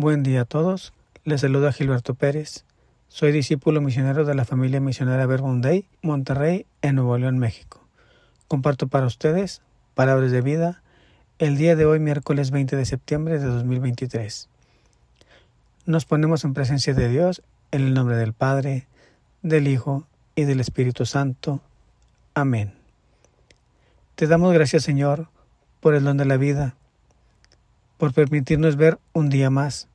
Buen día a todos. Les saluda Gilberto Pérez. Soy discípulo misionero de la familia misionera Verbunday, Monterrey, en Nuevo León, México. Comparto para ustedes palabras de vida el día de hoy, miércoles 20 de septiembre de 2023. Nos ponemos en presencia de Dios en el nombre del Padre, del Hijo y del Espíritu Santo. Amén. Te damos gracias, Señor, por el don de la vida, por permitirnos ver un día más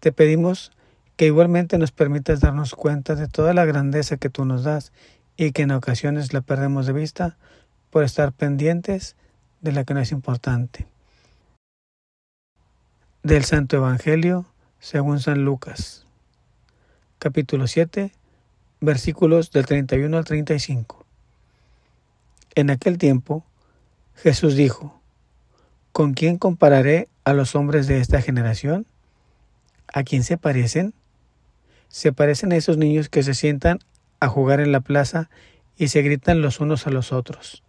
te pedimos que igualmente nos permitas darnos cuenta de toda la grandeza que tú nos das y que en ocasiones la perdemos de vista por estar pendientes de la que no es importante. Del Santo Evangelio según San Lucas, capítulo 7, versículos del 31 al 35. En aquel tiempo, Jesús dijo, ¿Con quién compararé a los hombres de esta generación? ¿A quién se parecen? Se parecen a esos niños que se sientan a jugar en la plaza y se gritan los unos a los otros.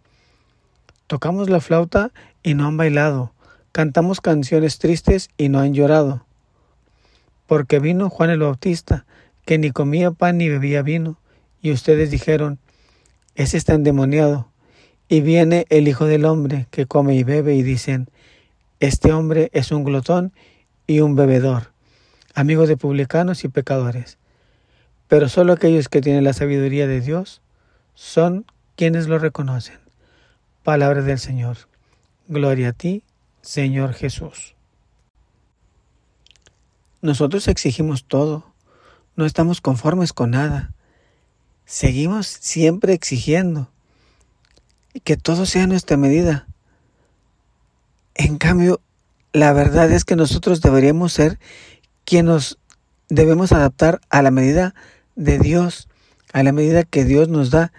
Tocamos la flauta y no han bailado, cantamos canciones tristes y no han llorado. Porque vino Juan el Bautista, que ni comía pan ni bebía vino, y ustedes dijeron, ese está endemoniado. Y viene el Hijo del Hombre, que come y bebe, y dicen, este hombre es un glotón y un bebedor amigos de publicanos y pecadores. Pero solo aquellos que tienen la sabiduría de Dios son quienes lo reconocen. Palabra del Señor. Gloria a ti, Señor Jesús. Nosotros exigimos todo, no estamos conformes con nada. Seguimos siempre exigiendo que todo sea nuestra medida. En cambio, la verdad es que nosotros deberíamos ser que nos debemos adaptar a la medida de Dios, a la medida que Dios nos da,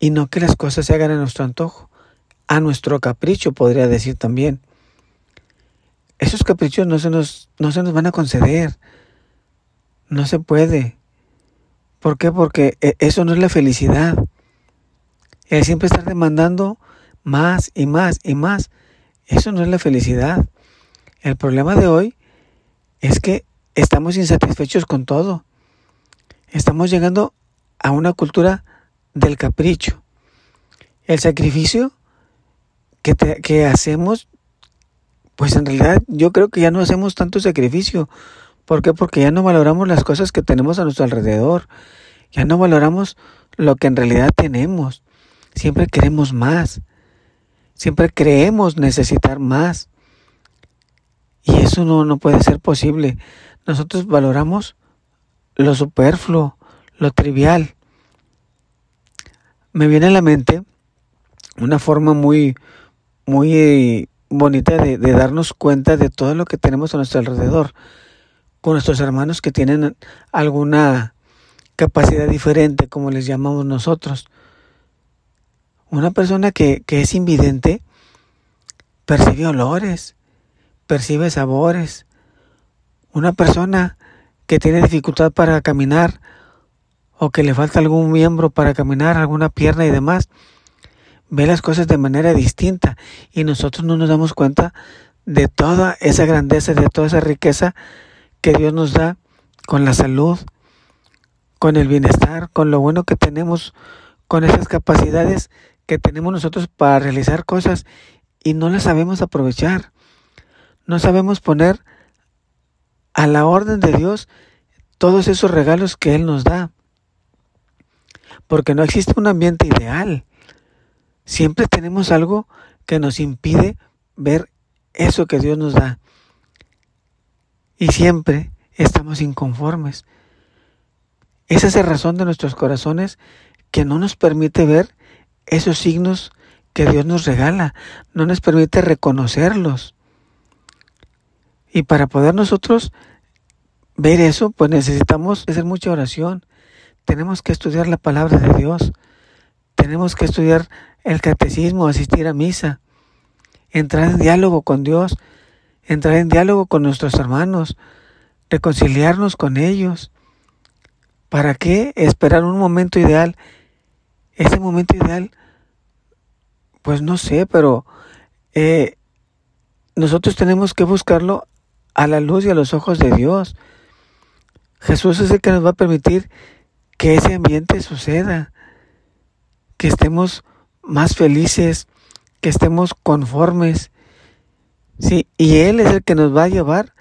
y no que las cosas se hagan a nuestro antojo, a nuestro capricho, podría decir también. Esos caprichos no se nos, no se nos van a conceder, no se puede. ¿Por qué? Porque e, eso no es la felicidad. El siempre estar demandando más y más y más, eso no es la felicidad. El problema de hoy es que estamos insatisfechos con todo. Estamos llegando a una cultura del capricho. El sacrificio que, que hacemos, pues en realidad yo creo que ya no hacemos tanto sacrificio. ¿Por qué? Porque ya no valoramos las cosas que tenemos a nuestro alrededor. Ya no valoramos lo que en realidad tenemos. Siempre queremos más. Siempre creemos necesitar más. Y eso no, no puede ser posible. Nosotros valoramos lo superfluo, lo trivial. Me viene a la mente una forma muy, muy bonita de, de, darnos cuenta de todo lo que tenemos a nuestro alrededor, con nuestros hermanos que tienen alguna capacidad diferente, como les llamamos nosotros. Una persona que, que es invidente percibe olores, percibe sabores. Una persona que tiene dificultad para caminar o que le falta algún miembro para caminar, alguna pierna y demás, ve las cosas de manera distinta y nosotros no nos damos cuenta de toda esa grandeza, de toda esa riqueza que Dios nos da con la salud, con el bienestar, con lo bueno que tenemos, con esas capacidades que tenemos nosotros para realizar cosas y no las sabemos aprovechar no sabemos poner a la orden de Dios todos esos regalos que Él nos da. Porque no existe un ambiente ideal. Siempre tenemos algo que nos impide ver eso que Dios nos da. Y siempre estamos inconformes. Esa es la razón de nuestros corazones que no nos permite ver esos signos que Dios nos regala, no nos permite reconocerlos. Y para poder nosotros ver eso, pues necesitamos hacer mucha oración. Tenemos que estudiar la palabra de Dios. Tenemos que estudiar el catecismo, asistir a misa, entrar en diálogo con Dios, entrar en diálogo con nuestros hermanos, reconciliarnos con ellos. ¿Para qué esperar un momento ideal? Ese momento ideal, pues no sé, pero eh, nosotros tenemos que buscarlo a la luz y a los ojos de Dios. Jesús es el que nos va a permitir que ese ambiente suceda, que estemos más felices, que estemos conformes. Sí, y Él es el que nos va a llevar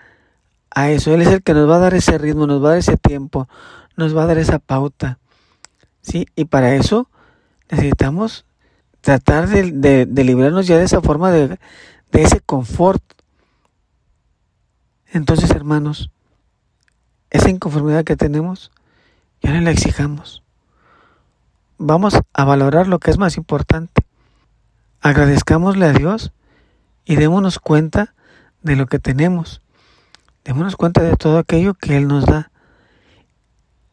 a eso. Él es el que nos va a dar ese ritmo, nos va a dar ese tiempo, nos va a dar esa pauta. Sí, y para eso necesitamos tratar de, de, librarnos ya de esa forma de, de ese confort. Entonces, hermanos, esa inconformidad que tenemos, ya no la exijamos. Vamos a valorar lo que es más importante. Agradezcámosle a Dios y démonos cuenta de lo que tenemos. Démonos cuenta de todo aquello que Él nos da.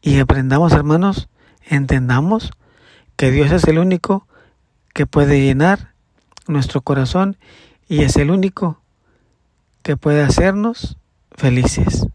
Y aprendamos, hermanos, entendamos que Dios es el único que puede llenar nuestro corazón y es el único que puede hacernos felices.